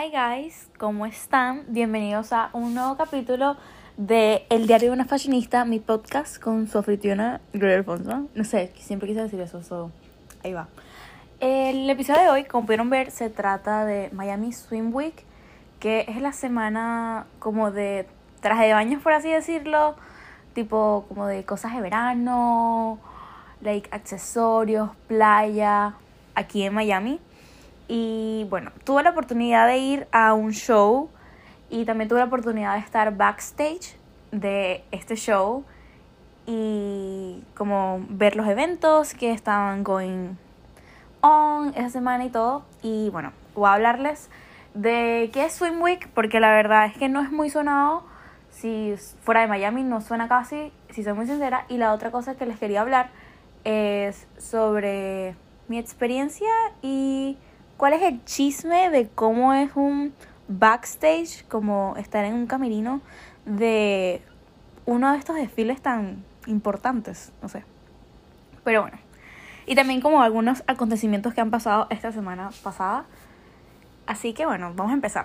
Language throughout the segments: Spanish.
Hi guys, ¿cómo están? Bienvenidos a un nuevo capítulo de El Diario de una Fashionista, mi podcast con su anfitriona Gloria Alfonso. No sé, siempre quise decir eso, so, ahí va. El episodio de hoy, como pudieron ver, se trata de Miami Swim Week, que es la semana como de traje de baños, por así decirlo, tipo como de cosas de verano, like accesorios, playa, aquí en Miami. Y bueno, tuve la oportunidad de ir a un show y también tuve la oportunidad de estar backstage de este show y como ver los eventos que estaban going on esa semana y todo. Y bueno, voy a hablarles de qué es Swim Week porque la verdad es que no es muy sonado. Si fuera de Miami no suena casi, si soy muy sincera. Y la otra cosa que les quería hablar es sobre mi experiencia y cuál es el chisme de cómo es un backstage, como estar en un camerino de uno de estos desfiles tan importantes, no sé. Pero bueno. Y también como algunos acontecimientos que han pasado esta semana pasada. Así que bueno, vamos a empezar.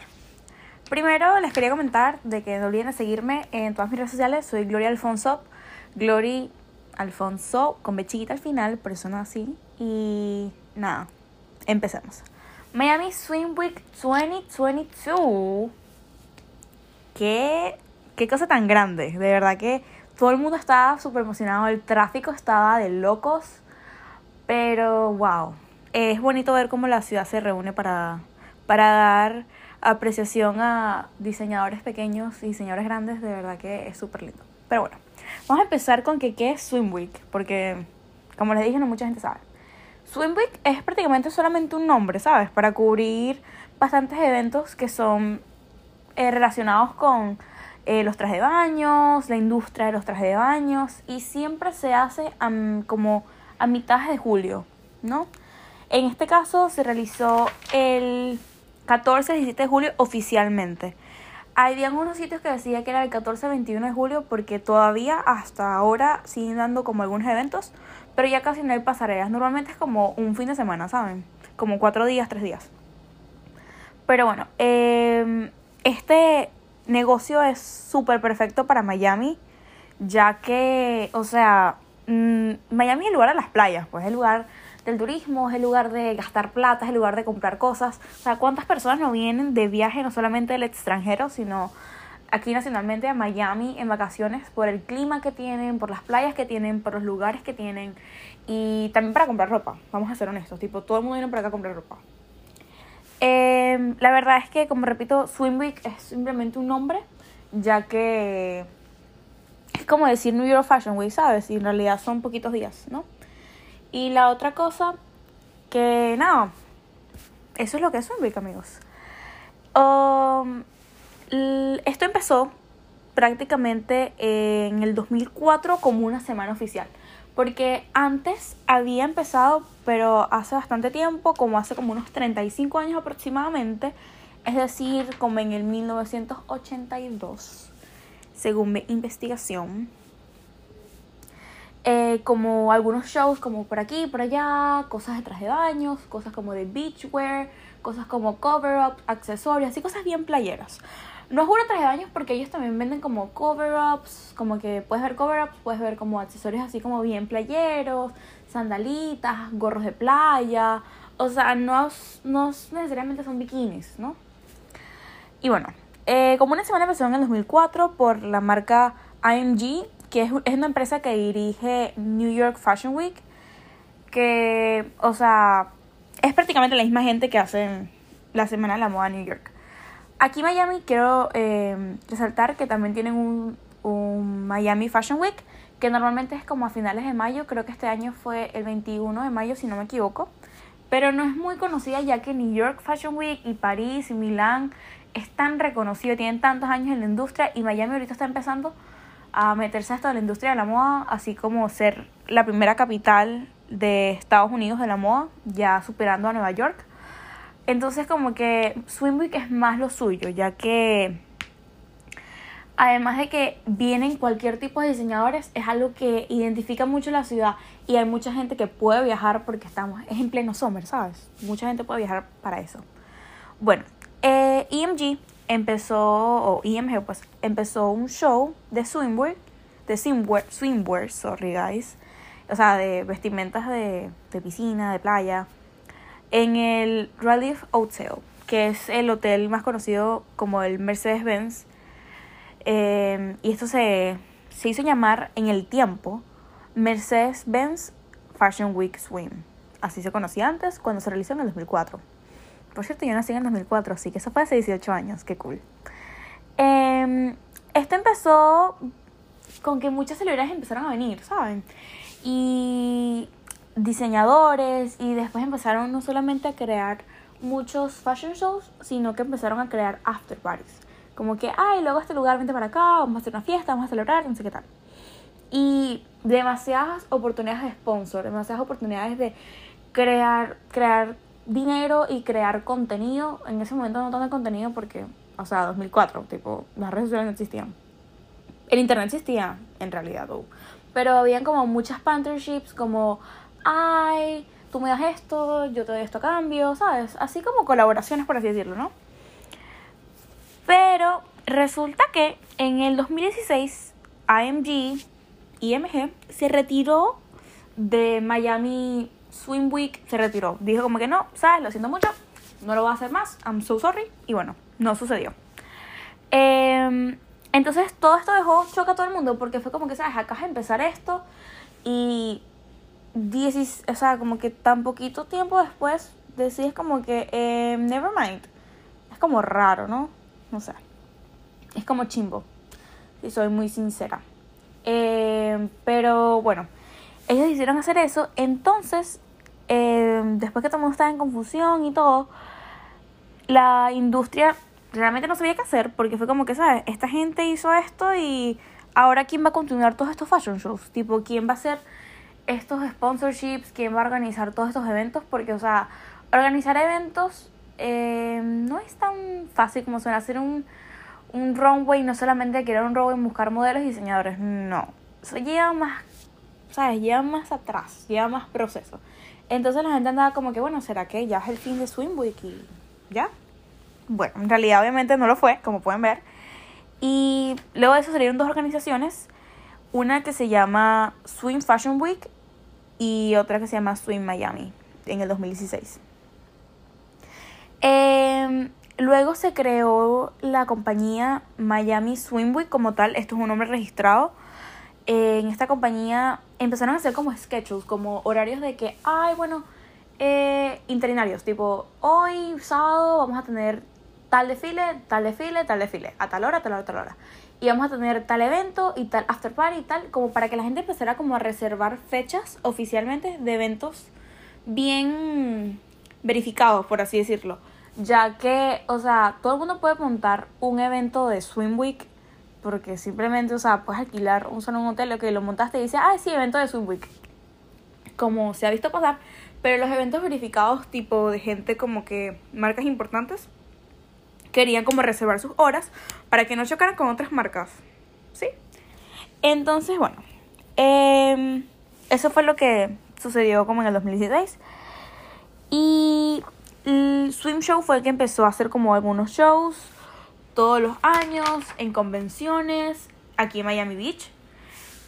Primero les quería comentar de que no olviden de seguirme en todas mis redes sociales. Soy Gloria Alfonso. Glory Alfonso con B chiquita al final, eso no así. Y nada, empecemos. Miami Swim Week 2022. Qué, qué cosa tan grande. De verdad que todo el mundo estaba súper emocionado. El tráfico estaba de locos. Pero wow. Es bonito ver cómo la ciudad se reúne para, para dar apreciación a diseñadores pequeños y diseñadores grandes. De verdad que es súper lindo. Pero bueno, vamos a empezar con que qué es Swim Week. Porque, como les dije, no mucha gente sabe. Swim Week es prácticamente solamente un nombre, ¿sabes? Para cubrir bastantes eventos que son eh, relacionados con eh, los trajes de baños, la industria de los trajes de baños y siempre se hace como a mitad de julio, ¿no? En este caso se realizó el 14 y 17 de julio oficialmente. Había algunos sitios que decía que era el 14-21 de julio porque todavía hasta ahora siguen dando como algunos eventos, pero ya casi no hay pasarelas. Normalmente es como un fin de semana, ¿saben? Como cuatro días, tres días. Pero bueno, em, este negocio es súper perfecto para Miami, ya que, o sea, mm, Miami es el lugar de las playas, pues es el lugar del turismo, es el lugar de gastar plata, es el lugar de comprar cosas. O sea, ¿cuántas personas no vienen de viaje, no solamente del extranjero, sino aquí nacionalmente a Miami en vacaciones por el clima que tienen, por las playas que tienen, por los lugares que tienen y también para comprar ropa, vamos a ser honestos, tipo todo el mundo viene para acá a comprar ropa. Em, la verdad es que, como repito, Swim Week es simplemente un nombre, ya que es como decir New York Fashion Week, ¿sabes? Y en realidad son poquitos días, ¿no? Y la otra cosa, que nada, eso es lo que es Swim Week, amigos. Um, esto empezó prácticamente en el 2004 como una semana oficial. Porque antes había empezado, pero hace bastante tiempo, como hace como unos 35 años aproximadamente, es decir, como en el 1982, según mi investigación. Eh, como algunos shows como por aquí, por allá, cosas de traje de baños, cosas como de beachwear, cosas como cover-up, accesorios, así cosas bien playeras. No es una traje de baños porque ellos también venden como cover-ups, como que puedes ver cover-ups, puedes ver como accesorios así como bien playeros, sandalitas, gorros de playa, o sea, no, no necesariamente son bikinis, ¿no? Y bueno, eh, como una semana empezó en el 2004 por la marca IMG, que es, es una empresa que dirige New York Fashion Week, que, o sea, es prácticamente la misma gente que hacen la Semana de la Moda New York. Aquí Miami quiero eh, resaltar que también tienen un, un, Miami Fashion Week, que normalmente es como a finales de mayo, creo que este año fue el 21 de mayo si no me equivoco, pero no es muy conocida ya que New York Fashion Week y París y Milán es tan reconocido, tienen tantos años en la industria y Miami ahorita está empezando a meterse hasta la industria de la moda, así como ser la primera capital de Estados Unidos de la moda, ya superando a Nueva York. Entonces como que Swim Week es más lo suyo, ya que además de que vienen cualquier tipo de diseñadores, es algo que identifica mucho la ciudad y hay mucha gente que puede viajar porque estamos, es en pleno summer, ¿sabes? Mucha gente puede viajar para eso. Bueno, eh, EMG empezó, o EMG pues, empezó un show de swimwear, de swimwear, swimwear, sorry guys, o sea, de vestimentas de, de piscina, de playa, en el Relief Hotel, que es el hotel más conocido como el Mercedes-Benz. Eh, y esto se, se hizo llamar en el tiempo Mercedes-Benz Fashion Week Swim. Así se conocía antes cuando se realizó en el 2004. Por cierto, yo nací en el 2004, así que eso fue hace 18 años, qué cool. Eh, esto empezó con que muchas celebridades empezaron a venir, ¿saben? Y diseñadores y después empezaron no solamente a crear muchos fashion shows, sino que empezaron a crear after parties. Como que, ay, luego este lugar, vente para acá, vamos a hacer una fiesta, vamos a celebrar, no sé qué tal. Y demasiadas oportunidades de sponsor, demasiadas oportunidades de crear, crear dinero y crear contenido. En ese momento no tanto contenido porque, o sea, 2004, tipo, las redes sociales no existían. El internet existía, en realidad, pero habían como muchas partnerships, como, ay, tú me das esto, yo te doy esto a cambio, ¿sabes? Así como colaboraciones, por así decirlo, ¿no? Pero resulta que en el 2016, AMG, IMG, se retiró de Miami Swim Week, se retiró. Dijo como que no, ¿sabes? Lo siento mucho, no lo voy a hacer más, I'm so sorry. Y bueno, no sucedió. Eh, entonces todo esto dejó choque a todo el mundo porque fue como que, ¿sabes? Acá de empezar esto y o sea, como que tan poquito tiempo después decides como que, eh, never mind. Es como raro, ¿no? No sé. Es como chimbo, si soy muy sincera. Eh, pero bueno, ellos hicieron hacer eso. Entonces, eh, después que todo mundo estaba en confusión y todo, la industria realmente no sabía qué hacer porque fue como que, ¿sabes? Esta gente hizo esto y ahora quién va a continuar todos estos fashion shows. Tipo, quién va a hacer estos sponsorships, quién va a organizar todos estos eventos, porque, o sea, organizar eventos eh, no es tan fácil como suena hacer un, un runway, no solamente crear un runway, buscar modelos y diseñadores, no. Eso lleva más, ¿sabes? Lleva más atrás, lleva más proceso. Entonces la gente andaba como que, bueno, ¿será que ya es el fin de Swim Week y ya? Bueno, en realidad obviamente no lo fue, como pueden ver. Y luego de eso salieron dos organizaciones, una que se llama Swim Fashion Week y otra que se llama Swim Miami en el 2016. Em, luego se creó la compañía Miami Swim Week como tal, esto es un nombre registrado. en esta compañía empezaron a hacer como schedules, como horarios de que, ay, bueno, eh, interinarios, tipo, hoy sábado vamos a tener tal desfile, tal desfile, tal desfile, a tal hora, tal hora, tal hora y vamos a tener tal evento y tal after party y tal, como para que la gente empezara como a reservar fechas oficialmente de eventos bien verificados, por así decirlo. Ya que, o sea, todo el mundo puede montar un evento de Swim Week, porque simplemente, o sea, puedes alquilar un solo un hotel, que lo montaste y dice, ah, sí, evento de Swim Week. Como se ha visto pasar, pero los eventos verificados, tipo de gente como que marcas importantes, querían como reservar sus horas para que no chocaran con otras marcas. ¿Sí? Entonces, bueno, em, eso fue lo que sucedió como en el 2016. Y el Swim Show fue el que empezó a hacer como algunos shows todos los años en convenciones aquí en Miami Beach.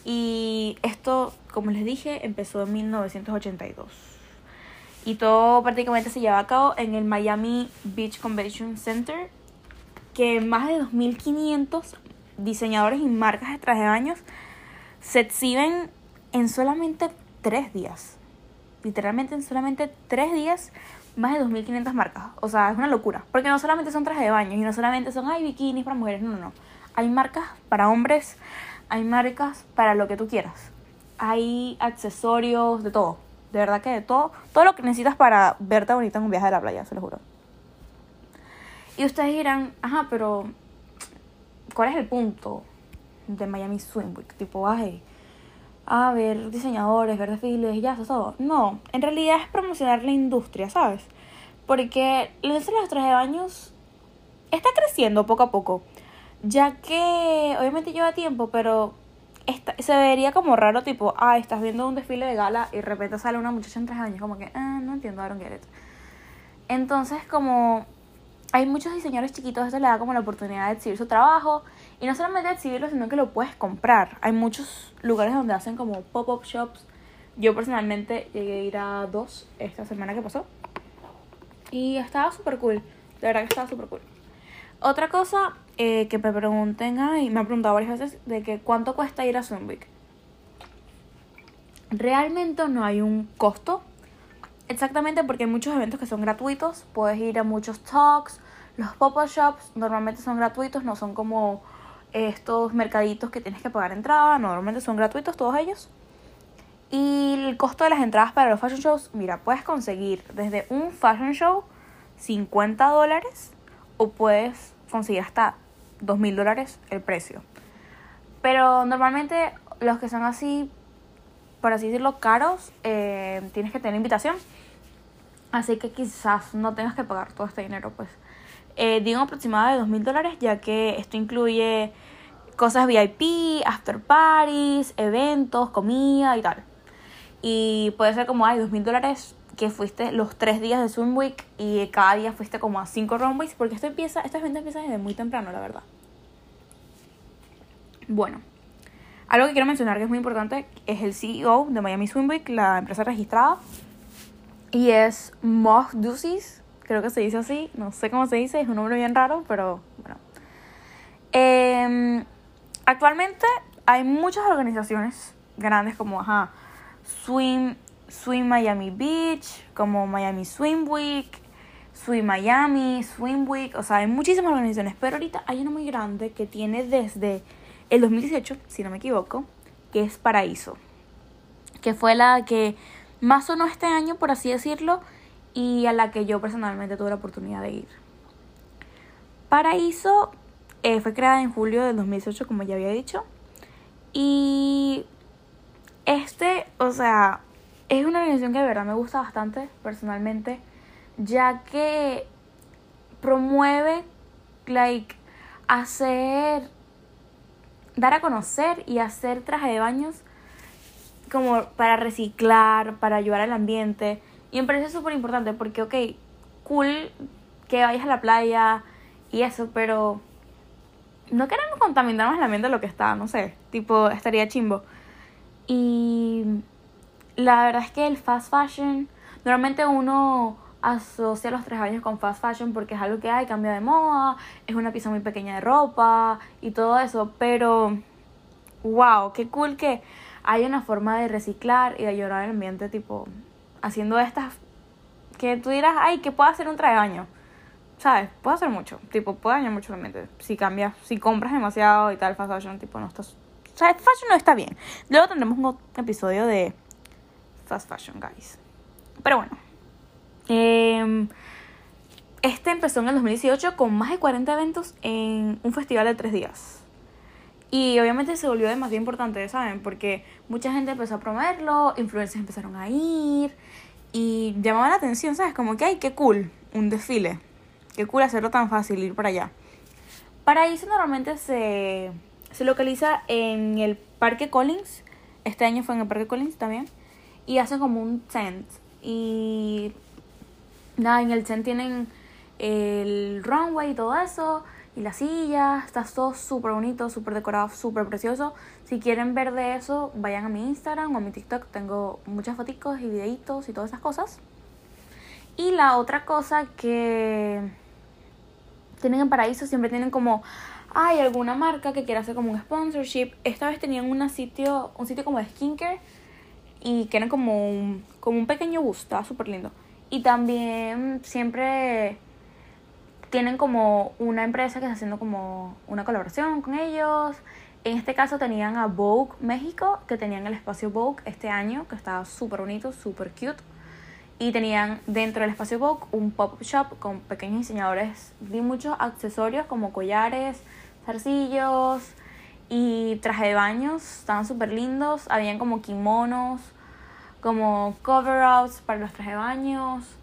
Y esto, como les dije, empezó en 1982. Y todo prácticamente se lleva a cabo en el Miami Beach Convention Center que más de 2.500 diseñadores y marcas de traje de baños se exhiben en solamente tres días. Literalmente en solamente tres días, más de 2.500 marcas. O sea, es una locura. Porque no solamente son trajes de baño y no solamente son, hay bikinis para mujeres. No, no, no. Hay marcas para hombres, hay marcas para lo que tú quieras. Hay accesorios, de todo. De verdad que de todo. Todo lo que necesitas para verte bonita en un viaje a la playa, se lo juro. Y ustedes dirán, ajá, pero ¿cuál es el punto de Miami Swim Week? Tipo, ay, a ver diseñadores, ver desfiles, ya, eso todo. No, en realidad es promocionar la industria, ¿sabes? Porque la industria de los trajes de baños está creciendo poco a poco. Ya que obviamente lleva tiempo, pero se vería como raro, tipo, ah, estás viendo un desfile de gala y de repente sale una muchacha en traje de baños, como que, ah, no entiendo, I don't get it. Entonces, como hay muchos diseñadores chiquitos, esto le da como la oportunidad de exhibir su trabajo. Y no solamente exhibirlo, sino que lo puedes comprar. Hay muchos lugares donde hacen como pop-up shops. Yo personalmente llegué a ir a dos esta semana que pasó. Y estaba súper cool. De verdad que estaba súper cool. Otra cosa eh, que me pregunten, y me han preguntado varias veces, de que cuánto cuesta ir a Week. Realmente no hay un costo. Exactamente porque hay muchos eventos que son gratuitos. Puedes ir a muchos talks. Los pop-up shops normalmente son gratuitos, no son como estos mercaditos que tienes que pagar entrada. Normalmente son gratuitos todos ellos. Y el costo de las entradas para los fashion shows, mira, puedes conseguir desde un fashion show 50 dólares o puedes conseguir hasta 2 mil dólares el precio. Pero normalmente los que son así, por así decirlo, caros, eh, tienes que tener invitación. Así que quizás no tengas que pagar todo este dinero, pues. Eh, digo aproximado de 2 mil dólares, ya que esto incluye cosas VIP, after parties, eventos, comida y tal. Y puede ser como, hay 2 mil dólares que fuiste los tres días de Swim Week y cada día fuiste como a cinco runways, porque esto empieza, estas ventas empiezan desde muy temprano, la verdad. Bueno, algo que quiero mencionar que es muy importante es el CEO de Miami Swim Week, la empresa registrada, y es Moch Ducis, creo que se dice así, no sé cómo se dice, es un nombre bien raro, pero bueno. Em, actualmente hay muchas organizaciones grandes como, ajá, Swim Swim Miami Beach, como Miami Swim Week, Swim Miami, Swim Week, o sea, hay muchísimas organizaciones, pero ahorita hay una muy grande que tiene desde el 2018, si no me equivoco, que es Paraíso, que fue la que más sonó este año, por así decirlo, y a la que yo personalmente tuve la oportunidad de ir. Paraíso eh, fue creada en julio del 2018, como ya había dicho, y este, o sea, es una organización que de verdad me gusta bastante personalmente, ya que promueve, like, hacer, dar a conocer y hacer traje de baños como para reciclar, para ayudar al ambiente. Y me parece súper importante porque, ok, cool que vayas a la playa y eso, pero no queremos contaminar más el ambiente de lo que está, no sé, tipo, estaría chimbo. Y la verdad es que el fast fashion, normalmente uno asocia los tres años con fast fashion porque es algo que hay, cambia de moda, es una pieza muy pequeña de ropa y todo eso, pero wow, qué cool que hay una forma de reciclar y de ayudar al ambiente, tipo, haciendo estas que tú dirás, ay, que puedo hacer un traje. ¿Sabes? Puedo hacer mucho. Tipo, puede dañar mucho el ambiente. Si cambias, si compras demasiado y tal, fast fashion, tipo, no estás. O sea, fashion no está bien. Luego tendremos un episodio de fast fashion, guys. Pero bueno. Em, este empezó en el 2018 con más de 40 eventos en un festival de tres días. Y obviamente se volvió demasiado importante, ¿saben? Porque mucha gente empezó a promoverlo, influencers empezaron a ir y llamaba la atención, ¿sabes? Como que, ay, qué cool, un desfile. Qué cool hacerlo tan fácil, ir para allá. Paraíso normalmente se, se localiza en el Parque Collins. Este año fue en el Parque Collins también y hacen como un tent. Y nada, en el tent tienen el runway y todo eso. Y la silla, está todo súper bonito, súper decorado, súper precioso. Si quieren ver de eso, vayan a mi Instagram o a mi TikTok. Tengo muchas fotos y videitos y todas esas cosas. Y la otra cosa que tienen en Paraíso, siempre tienen como, hay alguna marca que quiera hacer como un sponsorship. Esta vez tenían un sitio, un sitio como de skincare y que era como un, como un pequeño bus, estaba súper lindo. Y también siempre tienen como una empresa que está haciendo como una colaboración con ellos. En este caso tenían a Vogue México, que tenían el espacio Vogue este año, que estaba súper bonito, súper cute. Y tenían dentro del espacio Vogue un pop-up shop con pequeños diseñadores de muchos accesorios como collares, zarcillos, y traje de baños, estaban súper lindos. Habían como kimonos, como cover-outs para los trajes de baños.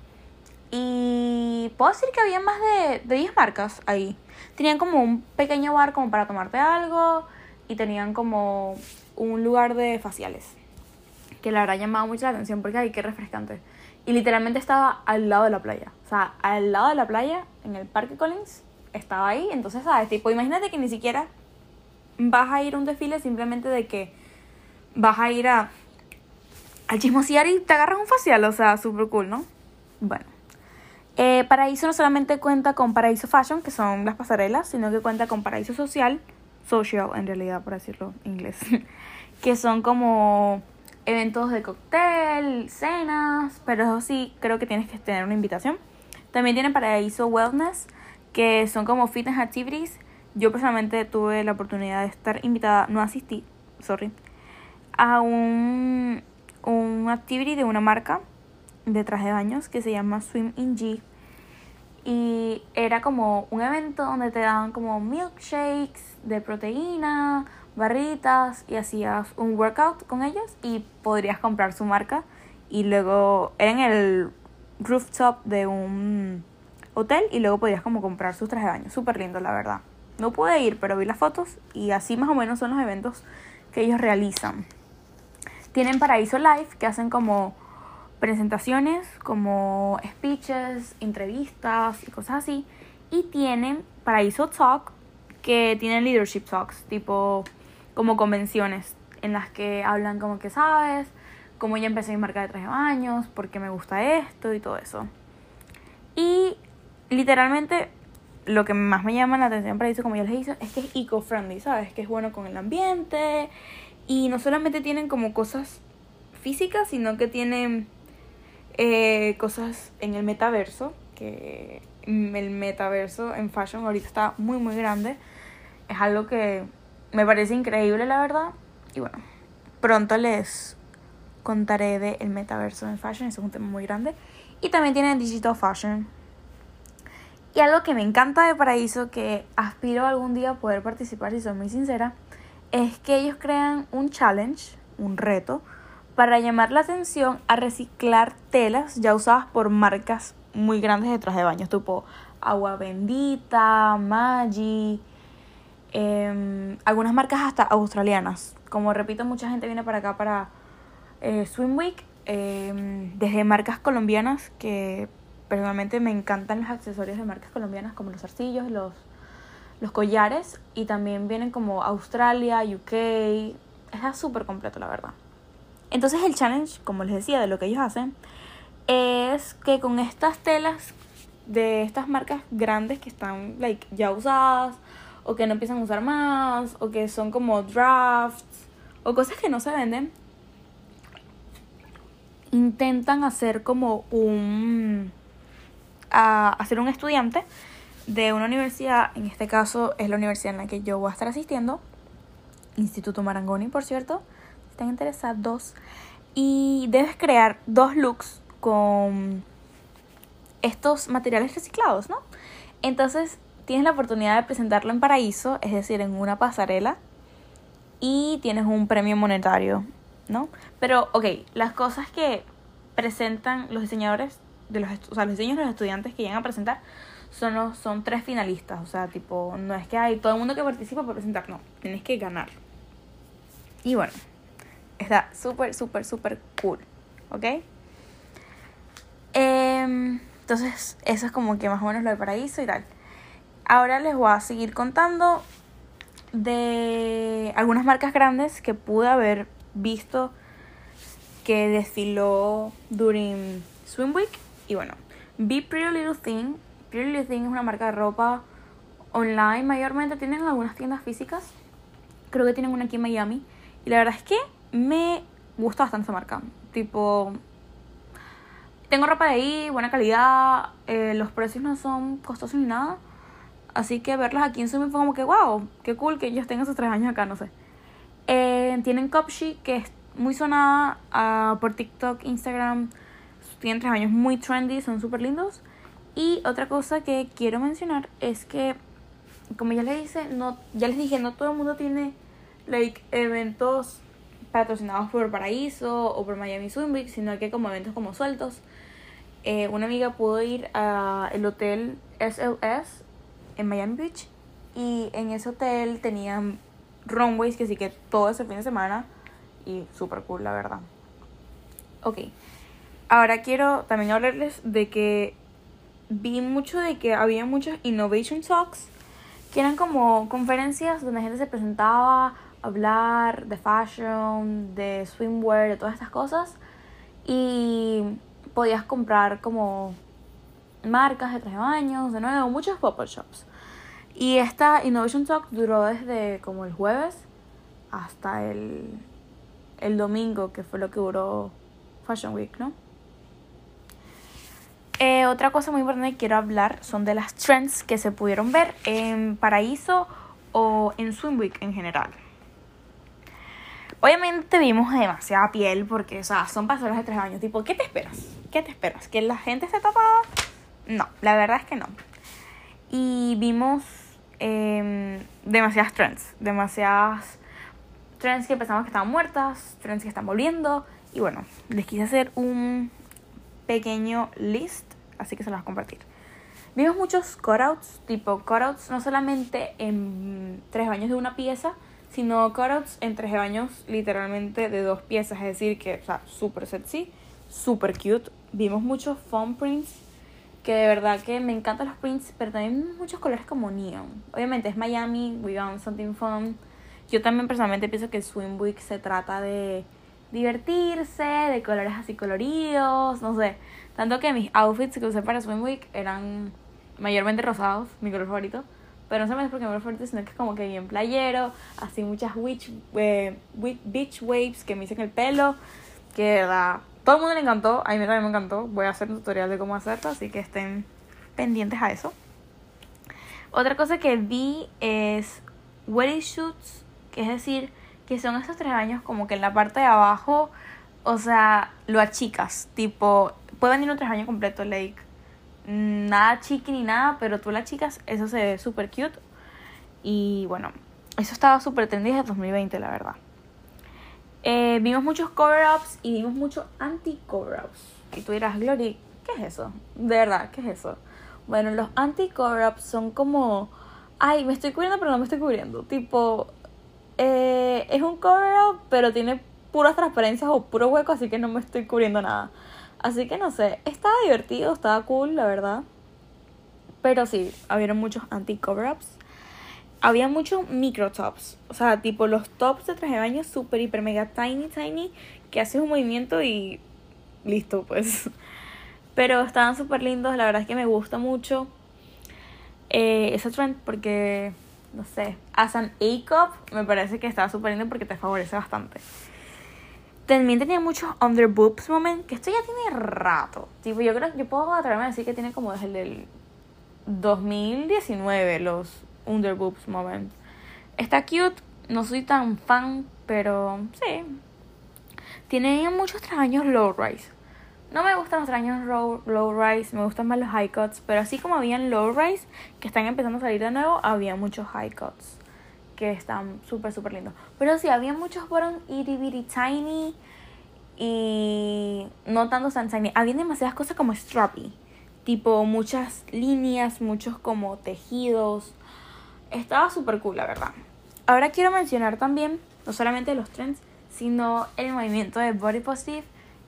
Y puedo decir que había más de, de 10 marcas ahí. Tenían como un pequeño bar como para tomarte algo y tenían como un lugar de faciales. Que la verdad llamaba mucho la atención porque ay, qué refrescante. Y literalmente estaba al lado de la playa. O sea, al lado de la playa en el Parque Collins, estaba ahí. Entonces, ¿sabes? Tipo, imagínate que ni siquiera vas a ir a un desfile simplemente de que vas a ir a al chismosear y te agarras un facial, o sea, súper cool, ¿no? Bueno. Eh, Paraíso no solamente cuenta con Paraíso Fashion, que son las pasarelas, sino que cuenta con Paraíso Social, social en realidad, por decirlo en inglés, que son como eventos de cóctel, cenas, pero eso sí, creo que tienes que tener una invitación. También tienen Paraíso Wellness, que son como fitness activities. Yo personalmente tuve la oportunidad de estar invitada, no asistí, sorry, a un, un activity de una marca de traje de baños que se llama Swim in G. Y era como un evento donde te daban como milkshakes de proteína, barritas y hacías un workout con ellos y podrías comprar su marca. Y luego en el rooftop de un hotel y luego podías como comprar sus trajes de baño. Súper lindo, la verdad. No pude ir, pero vi las fotos y así más o menos son los eventos que ellos realizan. Tienen Paraíso Live, que hacen como presentaciones, como speeches, entrevistas y cosas así. Y tienen Paraíso Talk, que tienen leadership talks, tipo como convenciones, en las que hablan como que sabes, cómo ya empecé mi marca de traje de por qué me gusta esto y todo eso. Y literalmente lo que más me llama la atención para eso, como ya les dije, es que es eco-friendly, ¿sabes? Que es bueno con el ambiente. Y no solamente tienen como cosas físicas, sino que tienen eh, cosas en el metaverso. Que el metaverso en fashion ahorita está muy, muy grande. Es algo que me parece increíble, la verdad. Y bueno, pronto les contaré del el metaverso en fashion. Es un tema muy grande. Y también tienen digital fashion y algo que me encanta de Paraíso, que aspiro algún día a poder participar, si soy muy sincera, es que ellos crean un challenge, un reto, para llamar la atención a reciclar telas ya usadas por marcas muy grandes de traje de baño, tipo Agua Bendita, Maggi, em, algunas marcas hasta australianas. Como repito, mucha gente viene para acá para eh, Swim Week, em, desde marcas colombianas que personalmente me encantan los accesorios de marcas colombianas como los arcillos, los, los collares y también vienen como Australia, UK. Es súper completo, la verdad. Entonces el challenge, como les decía, de lo que ellos hacen, es que con estas telas de estas marcas grandes que están like, ya usadas o que no empiezan a usar más o que son como drafts o cosas que no se venden, intentan hacer como un a, ser un estudiante de una universidad, en este caso es la universidad en la que yo voy a estar asistiendo, Instituto Marangoni, por cierto, están interesados, y debes crear dos looks con estos materiales reciclados, ¿no? Entonces tienes la oportunidad de presentarlo en paraíso, es decir, en una pasarela, y tienes un premio monetario, ¿no? Pero, ok, las cosas que presentan los diseñadores de los, o sea, los diseños de los estudiantes que llegan a presentar son, son tres finalistas. O sea, tipo, no es que hay todo el mundo que participa para presentar, no, tienes que ganar. Y bueno, está súper, súper, súper cool, ¿ok? Em, entonces, eso es como que más o menos lo de paraíso y tal. Ahora les voy a seguir contando de algunas marcas grandes que pude haber visto que desfiló durante Swim Week y bueno, vi Pretty Little Thing. Pretty Little Thing es una marca de ropa online mayormente. Tienen algunas tiendas físicas. Creo que tienen una aquí en Miami. Y la verdad es que me gusta bastante esa marca. Tipo, tengo ropa de ahí, buena calidad. Eh, los precios no son costosos ni nada. Así que verlas aquí en Zoom fue como que, wow, qué cool que ellos tengan esos tres años acá, no sé. Eh, tienen Copshi, que es muy sonada uh, por TikTok, Instagram tienen tres años muy trendy, son súper lindos. Y otra cosa que quiero mencionar es que, como ya les, dije, no, ya les dije, no todo el mundo tiene like, eventos patrocinados por Paraíso o por Miami Swim Week, sino que como eventos como sueltos. Eh, una amiga pudo ir al hotel SLS en Miami Beach y en ese hotel tenían runways que sí que todo ese fin de semana y súper cool la verdad. Ok, Ahora quiero también hablarles de que vi mucho de que había muchos innovation talks, que eran como conferencias donde gente se presentaba hablar de fashion, de swimwear, de todas estas cosas. Y podías comprar como marcas de tres años, de nuevo, muchos pop-up shops. Y esta Innovation Talk duró desde como el jueves hasta el, el domingo, que fue lo que duró Fashion Week, ¿no? Eh, otra cosa muy importante que quiero hablar son de las trends que se pudieron ver en Paraíso o en Swim Week en general. Obviamente vimos demasiada piel porque, o sea, son pasajeros de tres años. Tipo, ¿qué te esperas? ¿Qué te esperas? ¿Que la gente se tapada? No, la verdad es que no. Y vimos eh, demasiadas trends, demasiadas trends que pensamos que estaban muertas, trends que están volviendo. Y bueno, les quise hacer un pequeño list, así que se los voy a compartir. Vimos muchos cutouts, tipo cutouts no solamente en tres baños de una pieza, sino cutouts en tres baños literalmente de dos piezas, es decir, que, o sea, súper sexy, súper cute. Vimos muchos foam prints, que de verdad que me encantan los prints, pero también muchos colores como neon. Obviamente es Miami, we want something fun. Yo también personalmente pienso que Swim Week se trata de divertirse, de colores así coloridos, no sé. Tanto que mis outfits que usé para Swim Week eran mayormente rosados, mi color favorito. Pero no es porque color favorito, sino que es como que bien playero, así muchas witch, eh, beach waves que me hice en el pelo, que da todo el mundo le encantó, a mí también me encantó. Voy a hacer un tutorial de cómo hacerlo, así que estén pendientes a eso. Otra cosa que vi es wedding shoots, que es decir, que son estos tres años como que en la parte de abajo, o sea, lo achicas, tipo, puede venir un tres años completo, like, nada chiqui ni nada, pero tú la chicas, eso se ve súper cute. Y bueno, eso estaba súper trendy desde 2020, la verdad. Eh, vimos muchos cover-ups y vimos muchos anti-cover-ups. Y tú dirás, Glory, ¿qué es eso? De verdad, ¿qué es eso? Bueno, los anti-cover-ups son como, ay, me estoy cubriendo pero no me estoy cubriendo. Tipo, eh, es un cover-up pero tiene puras transparencias o puro hueco, así que no me estoy cubriendo nada. Así que no sé, estaba divertido, estaba cool, la verdad. Pero sí, había muchos anti-cover-ups. Había muchos micro tops. O sea, tipo los tops de traje de baño super, hiper, mega tiny, tiny. Que haces un movimiento y listo, pues. Pero estaban súper lindos. La verdad es que me gusta mucho eh, ese trend porque, no sé, as an A-cup me parece que estaba súper lindo porque te favorece bastante. También tenía muchos under boobs moment, que esto ya tiene rato. Tipo, yo creo yo puedo atreverme a decir que tiene como desde el 2019 los under boobs moment. Está cute, no soy tan fan, pero sí. Tiene muchos traños low rise. No me gustan los traños low, low rise, me gustan más los high cuts, pero así como habían low rise que están empezando a salir de nuevo, había muchos high cuts que están súper, súper lindos. Pero sí, había muchos fueron itty bitty tiny y no tanto tan tiny. Había demasiadas cosas como strappy, tipo muchas líneas, muchos como tejidos. Estaba súper cool, la verdad. Ahora quiero mencionar también, no solamente los trends, sino el movimiento de Body Positive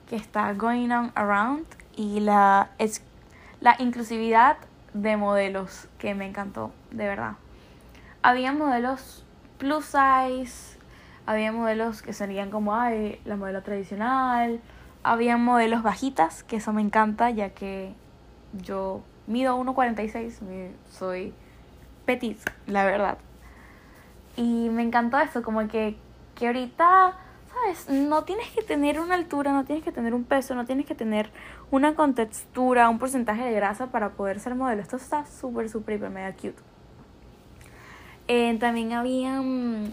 que está going on around y la, la inclusividad de modelos que me encantó, de verdad había modelos plus size, había modelos que serían como ay, la modelo tradicional, había modelos bajitas, que eso me encanta, ya que yo mido 1,46, soy petit, la verdad. Y me encantó eso, como que, que ahorita, ¿sabes? No tienes que tener una altura, no tienes que tener un peso, no tienes que tener una contextura, un porcentaje de grasa para poder ser modelo. Esto está súper, súper, hiper, mega cute. Eh, también había, mm,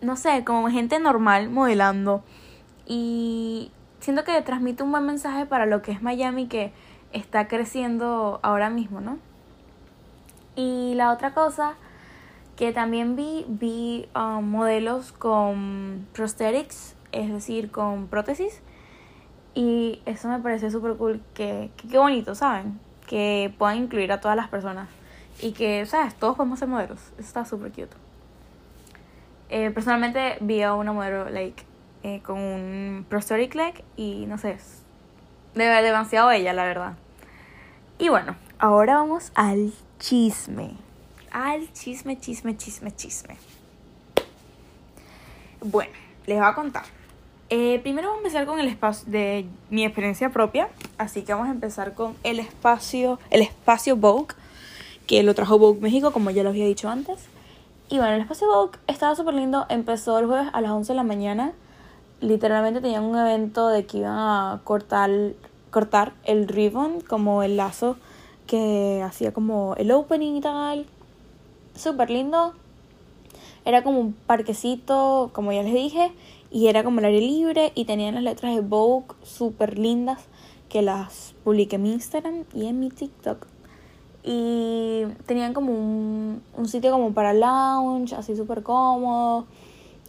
no sé, como gente normal modelando. Y siento que transmite un buen mensaje para lo que es Miami que está creciendo ahora mismo, ¿no? Y la otra cosa que también vi, vi um, modelos con prosthetics, es decir, con prótesis. Y eso me pareció súper cool, que, qué bonito, ¿saben? Que puedan incluir a todas las personas. Y que, ¿sabes? Todos podemos ser modelos. Eso está súper cute. Eh, personalmente vi a una modelo, like, eh, con un prosthetic leg y no sé, de demasiado ella, la verdad. Y bueno, ahora vamos al chisme. Al chisme, chisme, chisme, chisme. Bueno, les voy a contar. Eh, primero vamos a empezar con el espacio de mi experiencia propia. Así que vamos a empezar con el espacio, el espacio Vogue, que lo trajo Vogue México, como ya lo había dicho antes. Y bueno, el espacio Vogue estaba súper lindo. Empezó el jueves a las 11 de la mañana. Literalmente tenían un evento de que iban a cortar, cortar el ribbon, como el lazo que hacía como el opening y tal. Súper lindo. Era como un parquecito, como ya les dije, y era como el aire libre y tenían las letras de Vogue súper lindas que las publiqué en mi Instagram y en mi TikTok. Y tenían como un, un sitio como para lounge, así súper cómodo.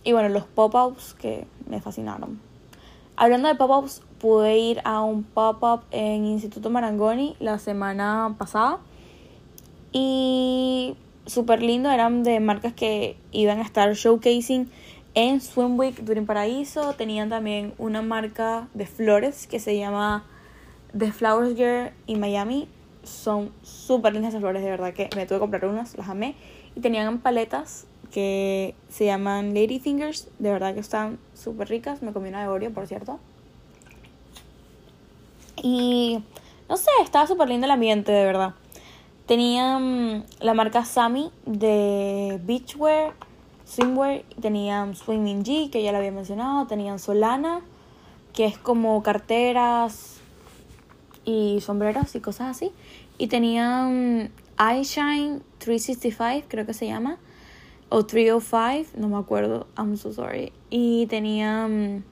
Y bueno, los pop-ups que me fascinaron. Hablando de pop-ups, pude ir a un pop-up en Instituto Marangoni la semana pasada. Y súper lindo, eran de marcas que iban a estar showcasing en Swim Week Paraíso. Tenían también una marca de flores que se llama The Flowers Girl in Miami son súper lindas esas flores, de verdad que me tuve que comprar unas, las amé. Y tenían paletas que se llaman Lady Fingers, de verdad que están súper ricas. Me comí una de Oreo, por cierto. Y no sé, estaba súper lindo el ambiente, de verdad. Tenían la marca Sami de Beachwear, Swimwear. Tenían Swimming G, que ya lo había mencionado. Tenían Solana, que es como carteras, y sombreros y cosas así. Y tenían Eyeshine 365, creo que se llama. O 305, no me acuerdo. I'm so sorry. Y tenían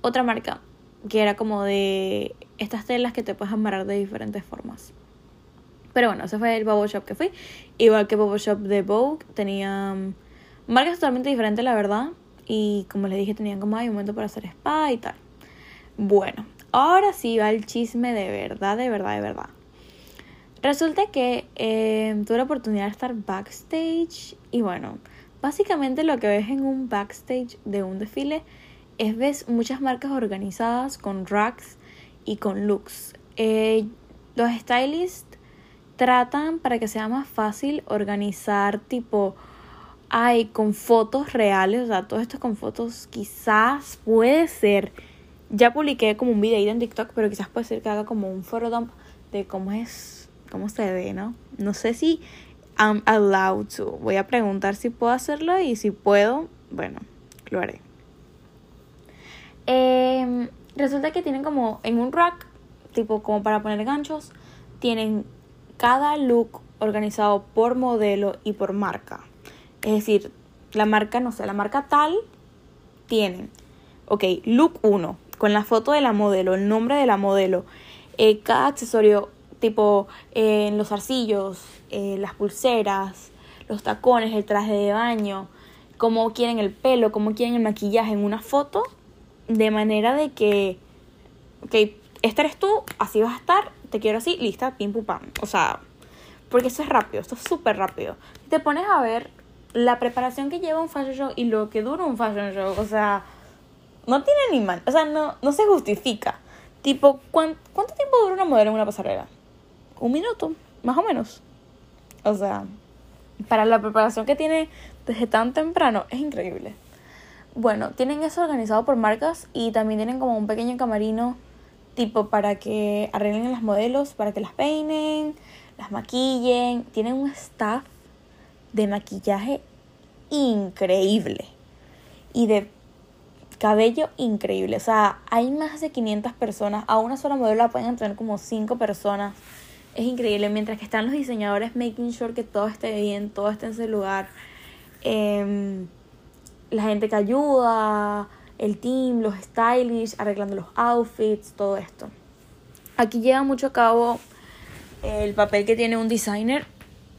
otra marca que era como de estas telas que te puedes amarrar de diferentes formas. Pero bueno, ese fue el Bobo Shop que fui. Igual que Bobo Shop de Vogue, tenían marcas totalmente diferentes, la verdad. Y como les dije, tenían como hay un momento para hacer spa y tal. Bueno, Ahora sí va el chisme de verdad, de verdad, de verdad. Resulta que eh, tuve la oportunidad de estar backstage y bueno, básicamente lo que ves en un backstage de un desfile es ves muchas marcas organizadas con racks y con looks. Eh, los stylists tratan para que sea más fácil organizar tipo, ay, con fotos reales, o sea, todo esto con fotos quizás puede ser ya publiqué como un videito en TikTok, pero quizás puede ser que haga como un dump de cómo es, cómo se ve, ¿no? No sé si I'm allowed to. Voy a preguntar si puedo hacerlo y si puedo, bueno, lo haré. Em, resulta que tienen como en un rack, tipo como para poner ganchos, tienen cada look organizado por modelo y por marca. Es decir, la marca, no sé, la marca tal tienen, ok, look 1, con la foto de la modelo, el nombre de la modelo, eh, cada accesorio tipo eh, los arcillos, eh, las pulseras, los tacones, el traje de baño, cómo quieren el pelo, cómo quieren el maquillaje en una foto, de manera de que, ok, esta eres tú, así vas a estar, te quiero así, lista, pim pum pam. O sea, porque eso es rápido, esto es súper rápido. te pones a ver la preparación que lleva un fashion show y lo que dura un fashion show, o sea, no tiene ni mal, o sea, no, no se justifica. Tipo, ¿cuánto, tiempo dura una modelo en una pasarela? Un minuto, más o menos. O sea, para la preparación que tiene desde tan temprano, es increíble. Bueno, tienen eso organizado por marcas y también tienen como un pequeño camarino tipo para que arreglen las modelos, para que las peinen, las maquillen. Tienen un staff de maquillaje increíble y de cabello increíble. O sea, hay más de 500 personas. A una sola modelo la pueden tener como 5 personas. Es increíble. Mientras que están los diseñadores making sure que todo esté bien, todo esté en su lugar. Em, la gente que ayuda, el team, los stylish, arreglando los outfits, todo esto. Aquí lleva mucho a cabo el papel que tiene un designer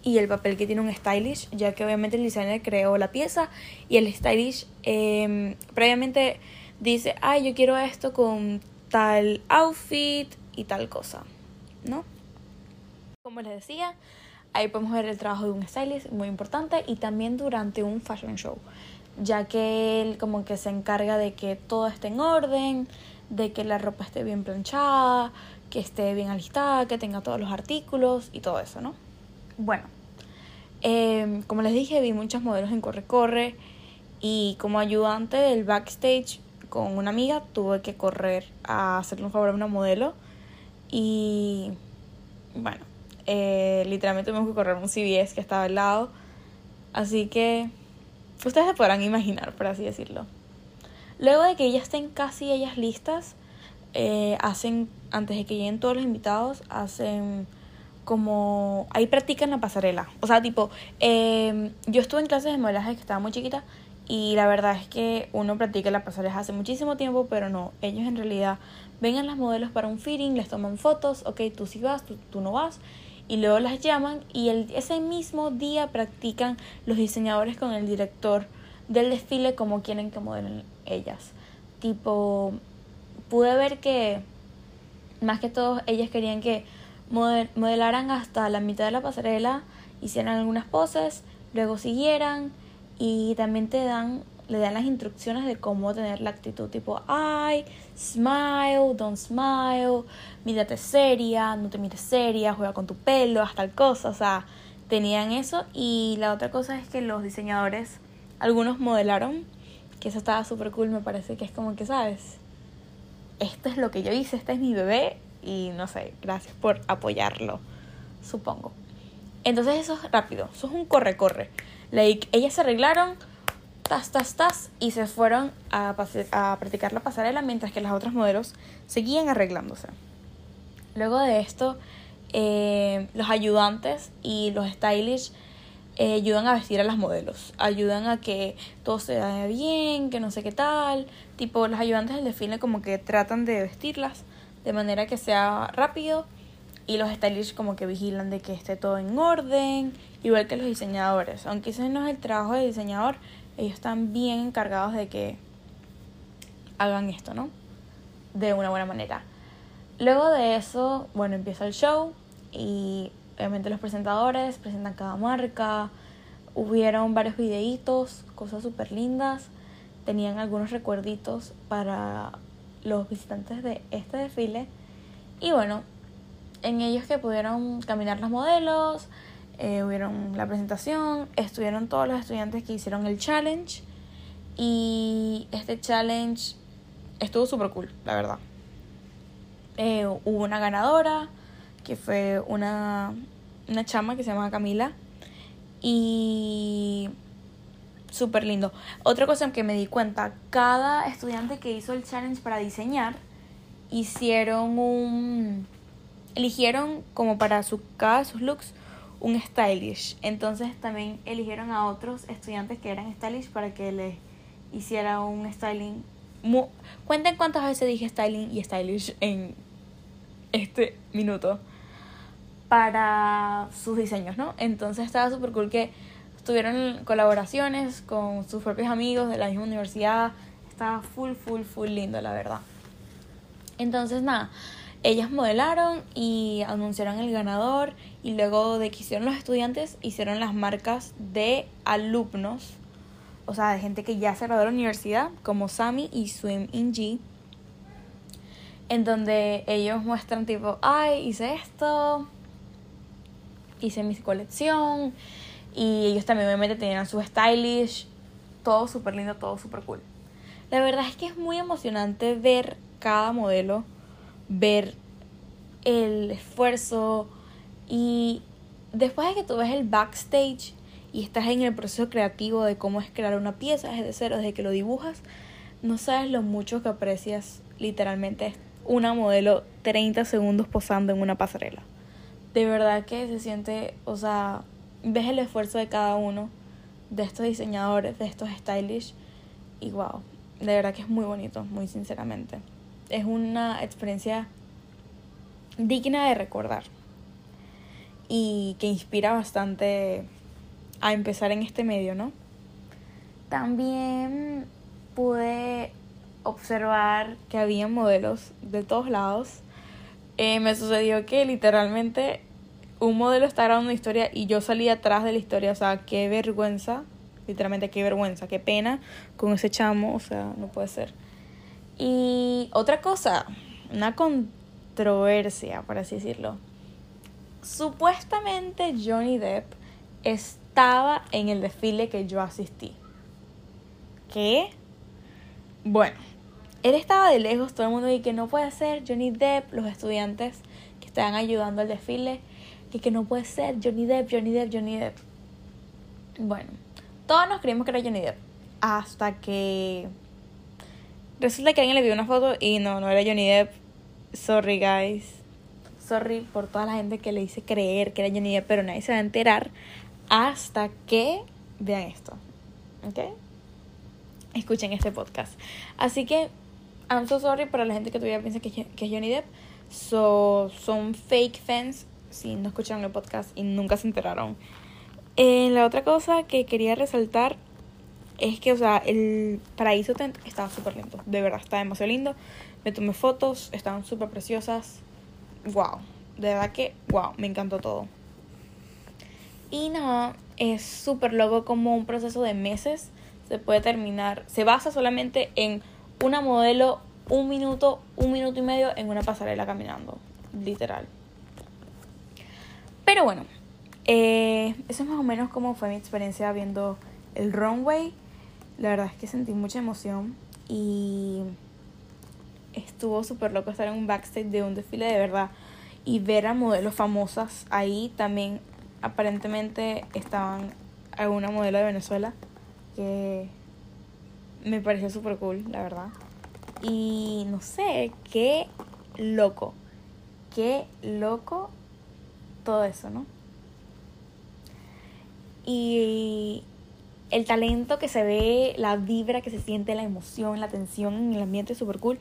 y el papel que tiene un stylish, ya que obviamente el designer creó la pieza y el stylish eh, previamente dice, ay, yo quiero esto con tal outfit y tal cosa, ¿no? Como les decía, ahí podemos ver el trabajo de un stylist muy importante y también durante un fashion show, ya que él como que se encarga de que todo esté en orden, de que la ropa esté bien planchada, que esté bien alistada, que tenga todos los artículos y todo eso, ¿no? Bueno, em, como les dije, vi muchos modelos en Corre Corre y como ayudante del backstage con una amiga tuve que correr a hacerle un favor a una modelo y bueno, eh, literalmente tuvimos que correr un CBS que estaba al lado, así que ustedes se podrán imaginar, por así decirlo. Luego de que ya estén casi ellas listas, eh, hacen, antes de que lleguen todos los invitados, hacen como ahí practican la pasarela. O sea, tipo, em, yo estuve en clases de modelaje que estaba muy chiquita y la verdad es que uno practica la pasarela hace muchísimo tiempo, pero no, ellos en realidad ven a las modelos para un fitting, les toman fotos, ok, tú sí vas, tú, tú no vas, y luego las llaman y el, ese mismo día practican los diseñadores con el director del desfile como quieren que modelen ellas. Tipo, pude ver que más que todo ellas querían que modelaran hasta la mitad de la pasarela, hicieran algunas poses, luego siguieran y también te dan le dan las instrucciones de cómo tener la actitud tipo ay, smile, don't smile, mírate seria, no te mires seria, juega con tu pelo, hasta tal cosa, o sea, tenían eso y la otra cosa es que los diseñadores algunos modelaron, que eso estaba súper cool, me parece que es como que, ¿sabes? Esto es lo que yo hice, este es mi bebé y no sé, gracias por apoyarlo, supongo. Entonces eso es rápido, eso es un corre-corre. Like, ellas se arreglaron, tas, tas, tas, y se fueron a, a practicar la pasarela mientras que las otras modelos seguían arreglándose. Luego de esto, eh, los ayudantes y los stylish eh, ayudan a vestir a las modelos, ayudan a que todo se vea bien, que no sé qué tal. Tipo, los ayudantes del desfile como que tratan de vestirlas de manera que sea rápido y los stylish como que vigilan de que esté todo en orden, igual que los diseñadores. Aunque ese no es el trabajo del diseñador, ellos están bien encargados de que hagan esto, ¿no? De una buena manera. Luego de eso, bueno, empieza el show y obviamente los presentadores presentan cada marca, hubieron varios videitos, cosas súper lindas, tenían algunos recuerditos para los visitantes de este desfile y bueno, en ellos que pudieron caminar los modelos, eh, hubieron la presentación, estuvieron todos los estudiantes que hicieron el challenge y este challenge estuvo súper cool, la verdad. Eh, hubo una ganadora que fue una una chama que se llama Camila. Y súper lindo. Otra cosa que me di cuenta, cada estudiante que hizo el challenge para diseñar, hicieron un... Eligieron como para su, cada sus looks un stylish. Entonces también eligieron a otros estudiantes que eran stylish para que les hiciera un styling. Cuenten cuántas veces dije styling y stylish en este minuto para sus diseños, ¿no? Entonces estaba súper cool que tuvieron colaboraciones con sus propios amigos de la misma universidad. Estaba full, full, full lindo, la verdad. Entonces, nada, ellas modelaron y anunciaron el ganador y luego de que hicieron los estudiantes, hicieron las marcas de alumnos, o sea, de gente que ya se graduó de la universidad, como Sammy y Swim in G, en donde ellos muestran tipo, ay, hice esto, hice mi colección y ellos también obviamente tenían su stylish, todo súper lindo, todo súper cool. La verdad es que es muy emocionante ver cada modelo, ver el esfuerzo y después de que tú ves el backstage y estás en el proceso creativo de cómo es crear una pieza desde cero, desde que lo dibujas, no sabes lo mucho que aprecias literalmente una modelo 30 segundos posando en una pasarela de verdad que se siente, o sea, ves el esfuerzo de cada uno, de estos diseñadores, de estos stylish, y wow, de verdad que es muy bonito, muy sinceramente. Es una experiencia digna de recordar y que inspira bastante a empezar en este medio, ¿no? También pude observar que había modelos de todos lados eh, me sucedió que literalmente un modelo estaba grabando una historia y yo salí atrás de la historia, o sea, qué vergüenza, literalmente qué vergüenza, qué pena con ese chamo, o sea, no puede ser. Y otra cosa, una controversia, por así decirlo. Supuestamente Johnny Depp estaba en el desfile que yo asistí. ¿Qué? Bueno, él estaba de lejos, todo el mundo dice que no puede ser Johnny Depp, los estudiantes que estaban ayudando al desfile, que, que no puede ser Johnny Depp, Johnny Depp, Johnny Depp. Bueno, todos nos creímos que era Johnny Depp, hasta que resulta que alguien le vio una foto y no, no era Johnny Depp. Sorry, guys. Sorry por toda la gente que le hice creer que era Johnny Depp, pero nadie se va a enterar hasta que vean esto. ¿Ok? Escuchen este podcast. Así que I'm so sorry para la gente que todavía piensa que, que es Johnny Depp. So, son fake fans si no escucharon el podcast y nunca se enteraron. Eh, la otra cosa que quería resaltar es que, o sea, el paraíso estaba súper lindo. De verdad, estaba demasiado lindo. Me tomé fotos, estaban súper preciosas. Wow. De verdad que, wow, me encantó todo. Y nada, es súper loco como un proceso de meses se puede terminar. Se basa solamente en una modelo un minuto, un minuto y medio en una pasarela caminando, literal. Pero bueno, eh, eso es más o menos como fue mi experiencia viendo el runway. La verdad es que sentí mucha emoción y estuvo súper loco estar en un backstage de un desfile de verdad y ver a modelos famosas ahí. También aparentemente estaban alguna modelo de Venezuela que me pareció súper cool, la verdad. Y no sé, qué loco. Qué loco todo eso, ¿no? Y el talento que se ve, la vibra que se siente, la emoción, la tensión en el ambiente es súper cool.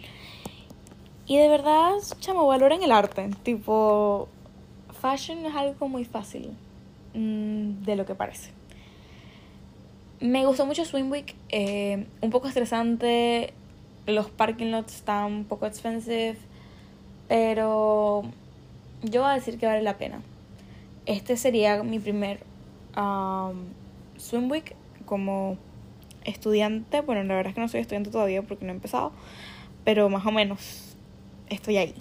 Y de verdad, chamo, valoren el arte. Tipo, fashion es algo muy fácil mm, de lo que parece. Me gustó mucho Swim Week, eh, un poco estresante, los parking lots están un poco expensive, pero yo voy a decir que vale la pena. Este sería mi primer um, Swim Week como estudiante. Bueno, la verdad es que no soy estudiante todavía porque no he empezado, pero más o menos estoy ahí.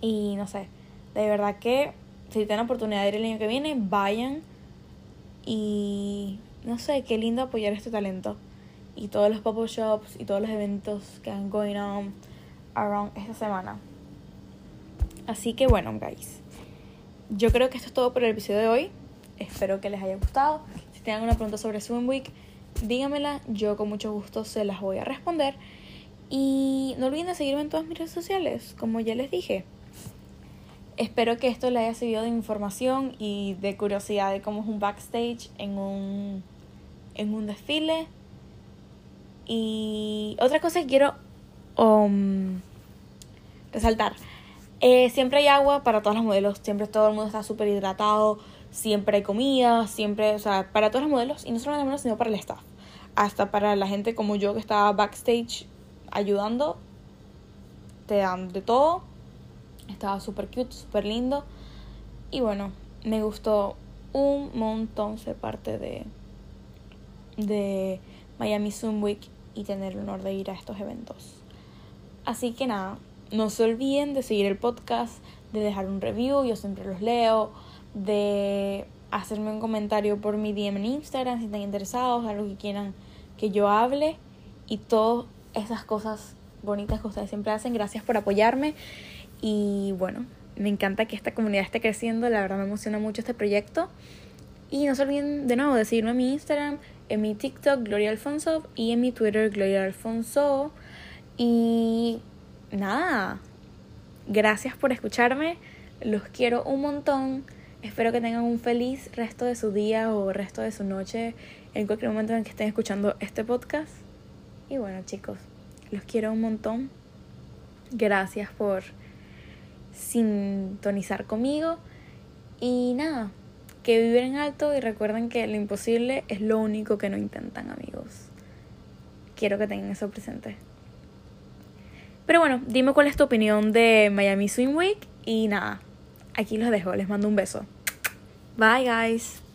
Y no sé, de verdad que si tienen oportunidad de ir el año que viene, vayan y no sé, qué lindo apoyar este talento. Y todos los pop-up shops y todos los eventos que han going on around esta semana. Así que bueno, guys. Yo creo que esto es todo por el episodio de hoy. Espero que les haya gustado. Si tienen alguna pregunta sobre Swim Week, díganmela. Yo con mucho gusto se las voy a responder. Y no olviden de seguirme en todas mis redes sociales, como ya les dije. Espero que esto les haya servido de información y de curiosidad de cómo es un backstage en un, en un desfile. Y otra cosa que quiero um, resaltar. Eh, siempre hay agua para todos los modelos, siempre todo el mundo está súper hidratado, siempre hay comida, siempre, o sea, para todos los modelos, y no solo los modelos, sino para el staff. Hasta para la gente como yo que estaba backstage ayudando, te dan de todo estaba súper cute, súper lindo. Y bueno, me gustó un montón ser parte de, de Miami Zoom Week y tener el honor de ir a estos eventos. Así que nada, no se olviden de seguir el podcast, de dejar un review, yo siempre los leo, de hacerme un comentario por mi DM en Instagram si están interesados, algo que quieran que yo hable y todas esas cosas bonitas que ustedes siempre hacen. Gracias por apoyarme y bueno, me encanta que esta comunidad esté creciendo, la verdad me emociona mucho este proyecto. Y no se olviden de nuevo de seguirme en mi Instagram, en mi TikTok, Gloria Alfonso, y en mi Twitter, Gloria Alfonso. Y nada, gracias por escucharme, los quiero un montón. Espero que tengan un feliz resto de su día o resto de su noche en cualquier momento en que estén escuchando este podcast. Y bueno chicos, los quiero un montón. Gracias por sintonizar conmigo. Y nada, que viven alto y recuerden que lo imposible es lo único que no intentan, amigos. Quiero que tengan eso presente. Pero bueno, dime cuál es tu opinión de Miami Swim Week y nada, aquí los dejo, les mando un beso. Bye guys.